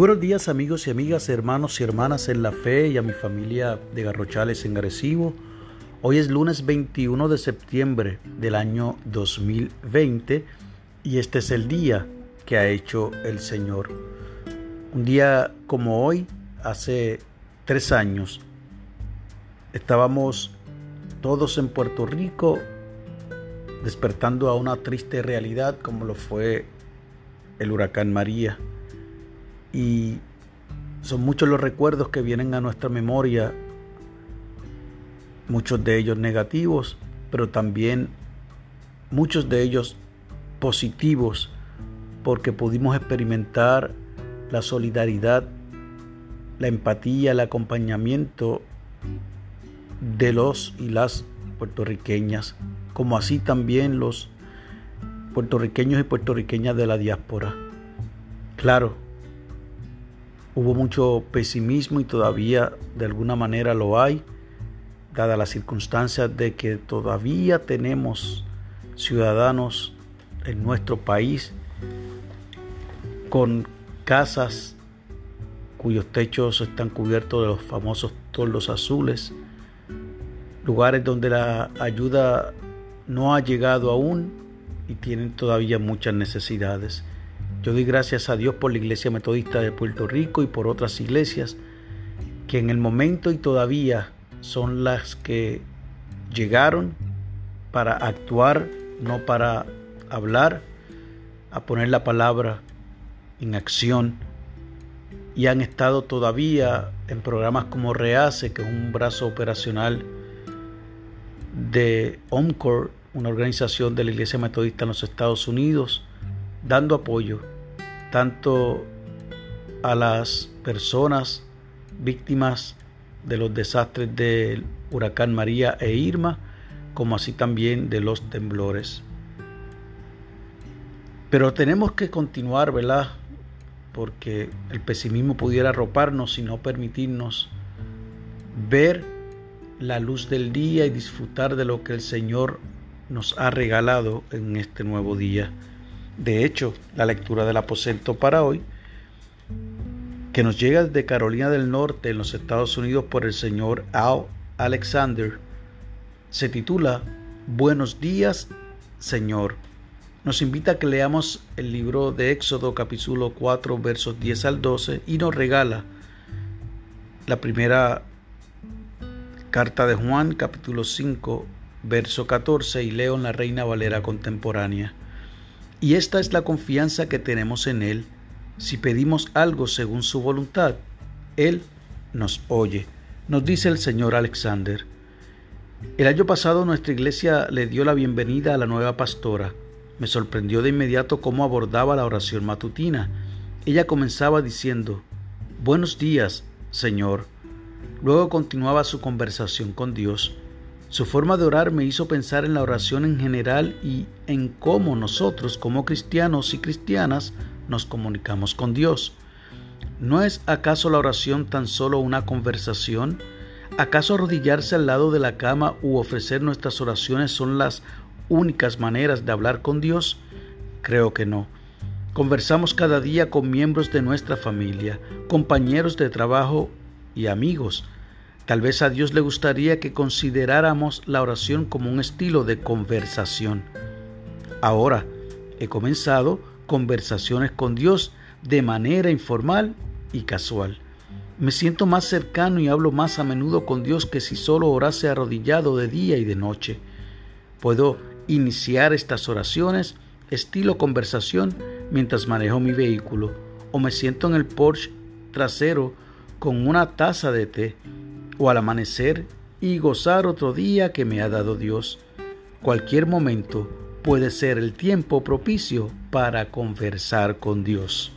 Buenos días amigos y amigas, hermanos y hermanas en la fe y a mi familia de Garrochales en Arecibo. Hoy es lunes 21 de septiembre del año 2020 y este es el día que ha hecho el Señor. Un día como hoy, hace tres años, estábamos todos en Puerto Rico despertando a una triste realidad como lo fue el huracán María y son muchos los recuerdos que vienen a nuestra memoria, muchos de ellos negativos, pero también muchos de ellos positivos, porque pudimos experimentar la solidaridad, la empatía, el acompañamiento de los y las puertorriqueñas, como así también los puertorriqueños y puertorriqueñas de la diáspora. Claro, Hubo mucho pesimismo y todavía de alguna manera lo hay, dada las circunstancias de que todavía tenemos ciudadanos en nuestro país con casas cuyos techos están cubiertos de los famosos toldos azules, lugares donde la ayuda no ha llegado aún y tienen todavía muchas necesidades. Yo doy gracias a Dios por la Iglesia Metodista de Puerto Rico y por otras iglesias que en el momento y todavía son las que llegaron para actuar, no para hablar, a poner la palabra en acción y han estado todavía en programas como REACE, que es un brazo operacional de OMCOR, una organización de la Iglesia Metodista en los Estados Unidos, dando apoyo tanto a las personas víctimas de los desastres del huracán María e Irma, como así también de los temblores. Pero tenemos que continuar, ¿verdad? Porque el pesimismo pudiera arroparnos y no permitirnos ver la luz del día y disfrutar de lo que el Señor nos ha regalado en este nuevo día. De hecho, la lectura del aposento para hoy, que nos llega desde Carolina del Norte en los Estados Unidos por el señor Al Alexander, se titula Buenos días, Señor. Nos invita a que leamos el libro de Éxodo capítulo 4 versos 10 al 12 y nos regala la primera carta de Juan capítulo 5 verso 14 y leo en la Reina Valera contemporánea. Y esta es la confianza que tenemos en Él. Si pedimos algo según su voluntad, Él nos oye, nos dice el señor Alexander. El año pasado nuestra iglesia le dio la bienvenida a la nueva pastora. Me sorprendió de inmediato cómo abordaba la oración matutina. Ella comenzaba diciendo, Buenos días, Señor. Luego continuaba su conversación con Dios. Su forma de orar me hizo pensar en la oración en general y en cómo nosotros como cristianos y cristianas nos comunicamos con Dios. ¿No es acaso la oración tan solo una conversación? ¿Acaso arrodillarse al lado de la cama u ofrecer nuestras oraciones son las únicas maneras de hablar con Dios? Creo que no. Conversamos cada día con miembros de nuestra familia, compañeros de trabajo y amigos Tal vez a Dios le gustaría que consideráramos la oración como un estilo de conversación. Ahora he comenzado conversaciones con Dios de manera informal y casual. Me siento más cercano y hablo más a menudo con Dios que si solo orase arrodillado de día y de noche. Puedo iniciar estas oraciones estilo conversación mientras manejo mi vehículo o me siento en el Porsche trasero con una taza de té o al amanecer y gozar otro día que me ha dado Dios. Cualquier momento puede ser el tiempo propicio para conversar con Dios.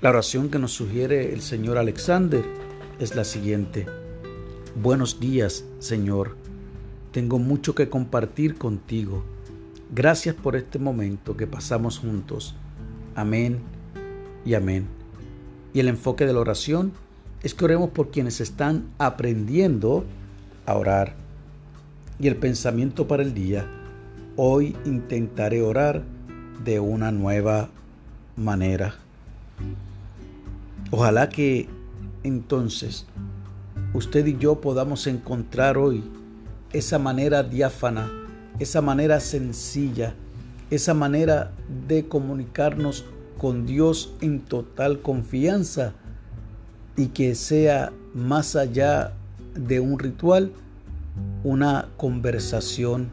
La oración que nos sugiere el Señor Alexander es la siguiente. Buenos días, Señor. Tengo mucho que compartir contigo. Gracias por este momento que pasamos juntos. Amén y amén. Y el enfoque de la oración es que oremos por quienes están aprendiendo a orar. Y el pensamiento para el día, hoy intentaré orar de una nueva manera. Ojalá que entonces usted y yo podamos encontrar hoy esa manera diáfana, esa manera sencilla, esa manera de comunicarnos con Dios en total confianza y que sea más allá de un ritual, una conversación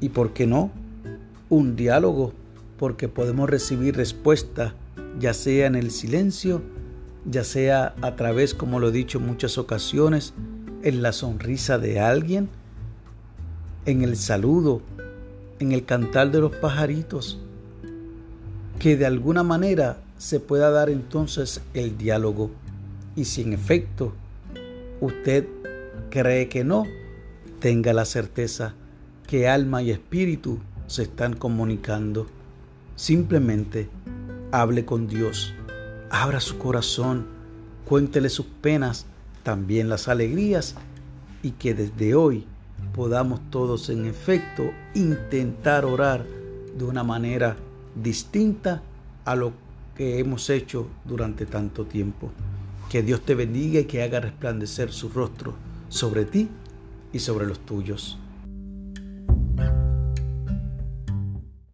y, ¿por qué no?, un diálogo, porque podemos recibir respuesta, ya sea en el silencio, ya sea a través, como lo he dicho en muchas ocasiones, en la sonrisa de alguien, en el saludo, en el cantar de los pajaritos, que de alguna manera se pueda dar entonces el diálogo. Y si en efecto usted cree que no, tenga la certeza que alma y espíritu se están comunicando. Simplemente hable con Dios, abra su corazón, cuéntele sus penas, también las alegrías, y que desde hoy podamos todos en efecto intentar orar de una manera distinta a lo que hemos hecho durante tanto tiempo. Que Dios te bendiga y que haga resplandecer su rostro sobre ti y sobre los tuyos.